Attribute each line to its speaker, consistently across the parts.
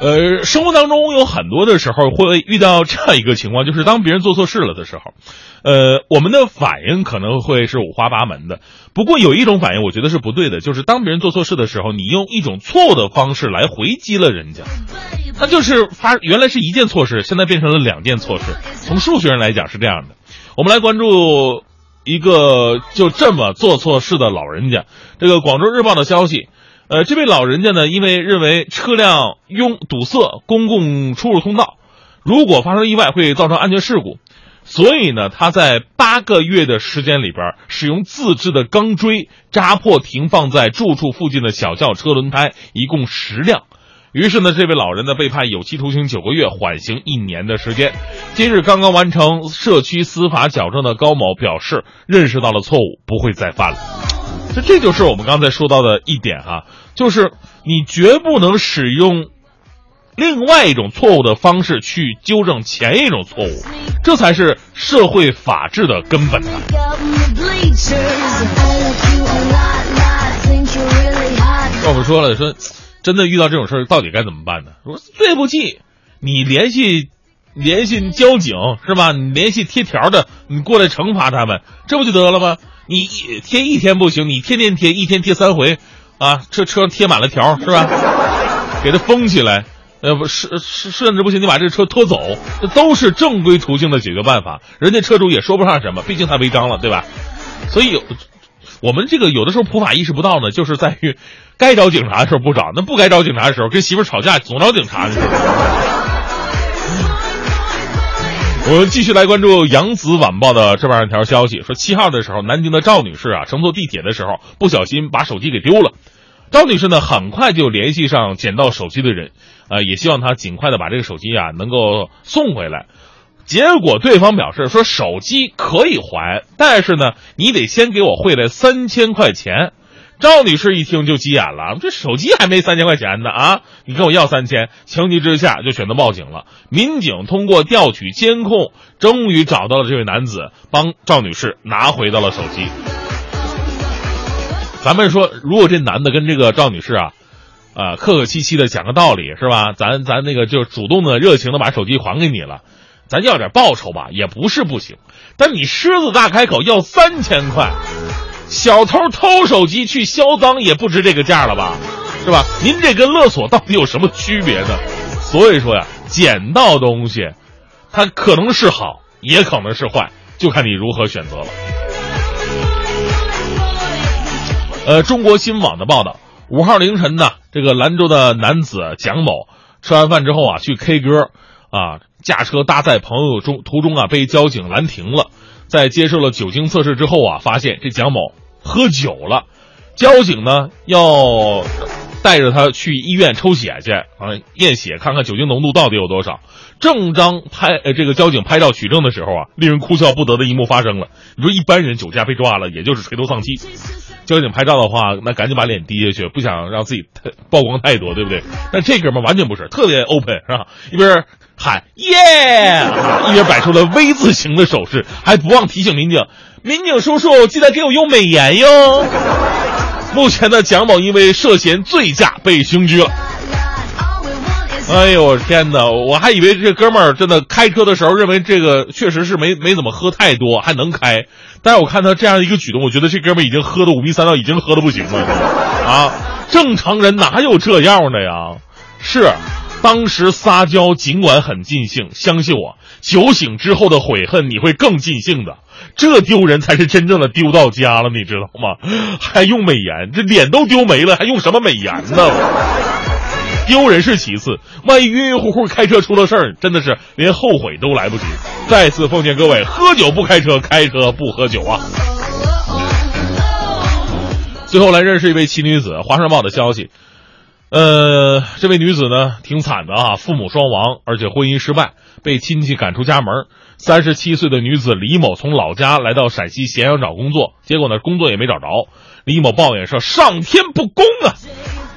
Speaker 1: 呃，生活当中有很多的时候会遇到这样一个情况，就是当别人做错事了的时候，呃，我们的反应可能会是五花八门的。不过有一种反应，我觉得是不对的，就是当别人做错事的时候，你用一种错误的方式来回击了人家，那就是发原来是一件错事，现在变成了两件错事。从数学上来讲是这样的。我们来关注一个就这么做错事的老人家。这个广州日报的消息。呃，这位老人家呢，因为认为车辆拥堵塞公共出入通道，如果发生意外会造成安全事故，所以呢，他在八个月的时间里边，使用自制的钢锥扎破停放在住处附近的小轿车轮胎，一共十辆。于是呢，这位老人呢被判有期徒刑九个月，缓刑一年的时间。今日刚刚完成社区司法矫正的高某表示，认识到了错误，不会再犯了。这这就是我们刚才说到的一点哈，就是你绝不能使用另外一种错误的方式去纠正前一种错误，这才是社会法治的根本呐。我们说了，说真的遇到这种事儿，到底该怎么办呢？说对不起，你联系联系交警是吧？你联系贴条的，你过来惩罚他们，这不就得了吗？你一贴一天不行，你天天贴，一天贴三回，啊，这车贴满了条是吧？给它封起来，呃，不是甚至不行，你把这车拖走，这都是正规途径的解决办法。人家车主也说不上什么，毕竟他违章了，对吧？所以，我们这个有的时候普法意识不到呢，就是在于该找警察的时候不找，那不该找警察的时候跟媳妇吵架总找警察去。我们继续来关注《扬子晚报》的这样一条消息，说七号的时候，南京的赵女士啊，乘坐地铁的时候不小心把手机给丢了。赵女士呢，很快就联系上捡到手机的人，呃，也希望他尽快的把这个手机啊能够送回来。结果对方表示说，手机可以还，但是呢，你得先给我汇来三千块钱。赵女士一听就急眼了，这手机还没三千块钱呢啊！你跟我要三千，情急之下就选择报警了。民警通过调取监控，终于找到了这位男子，帮赵女士拿回到了手机。咱们说，如果这男的跟这个赵女士啊，啊客客气气的讲个道理是吧？咱咱那个就主动的、热情的把手机还给你了，咱要点报酬吧，也不是不行。但你狮子大开口要三千块。小偷偷手机去销赃也不值这个价了吧，是吧？您这跟勒索到底有什么区别呢？所以说呀，捡到东西，它可能是好，也可能是坏，就看你如何选择了。呃，中国新网的报道，五号凌晨呢，这个兰州的男子蒋某吃完饭之后啊，去 K 歌，啊，驾车搭载朋友中途中啊，被交警拦停了。在接受了酒精测试之后啊，发现这蒋某喝酒了，交警呢要带着他去医院抽血去啊，验血看看酒精浓度到底有多少。正当拍呃这个交警拍照取证的时候啊，令人哭笑不得的一幕发生了。你说一般人酒驾被抓了，也就是垂头丧气，交警拍照的话，那赶紧把脸低下去，不想让自己太曝光太多，对不对？但这哥们完全不是，特别 open 是吧？一边。喊耶！一边摆出了 V 字形的手势，还不忘提醒民警：“民警叔叔，记得给我用美颜哟。”目前呢，蒋某因为涉嫌醉驾被刑拘了。哎呦我天哪！我还以为这哥们儿真的开车的时候认为这个确实是没没怎么喝太多，还能开。但是我看他这样一个举动，我觉得这哥们儿已经喝的五迷三道，已经喝的不行了。啊，正常人哪有这样的呀？是。当时撒娇尽管很尽兴，相信我，酒醒之后的悔恨你会更尽兴的。这丢人才是真正的丢到家了，你知道吗？还用美颜，这脸都丢没了，还用什么美颜呢？丢人是其次，万一晕晕乎乎开车出了事儿，真的是连后悔都来不及。再次奉劝各位，喝酒不开车，开车不喝酒啊！最后来认识一位奇女子，华商报的消息。呃，这位女子呢，挺惨的啊，父母双亡，而且婚姻失败，被亲戚赶出家门。三十七岁的女子李某从老家来到陕西咸阳找工作，结果呢，工作也没找着。李某抱怨说：“上天不公啊！”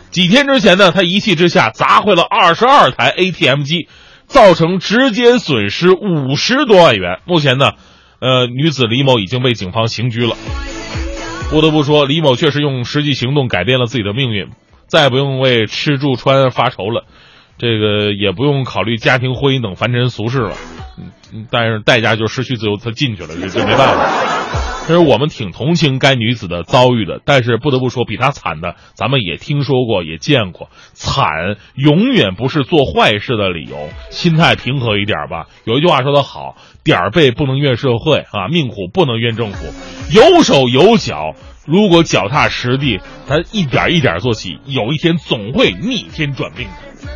Speaker 1: 几天之前呢，他一气之下砸坏了二十二台 ATM 机，造成直接损失五十多万元。目前呢，呃，女子李某已经被警方刑拘了。不得不说，李某确实用实际行动改变了自己的命运。再不用为吃住穿发愁了，这个也不用考虑家庭婚姻等凡尘俗事了。嗯，但是代价就是失去自由，他进去了，这这没办法。其实我们挺同情该女子的遭遇的，但是不得不说，比她惨的，咱们也听说过，也见过。惨永远不是做坏事的理由，心态平和一点吧。有一句话说得好，点儿背不能怨社会啊，命苦不能怨政府，有手有脚，如果脚踏实地，他一点一点做起，有一天总会逆天转命的。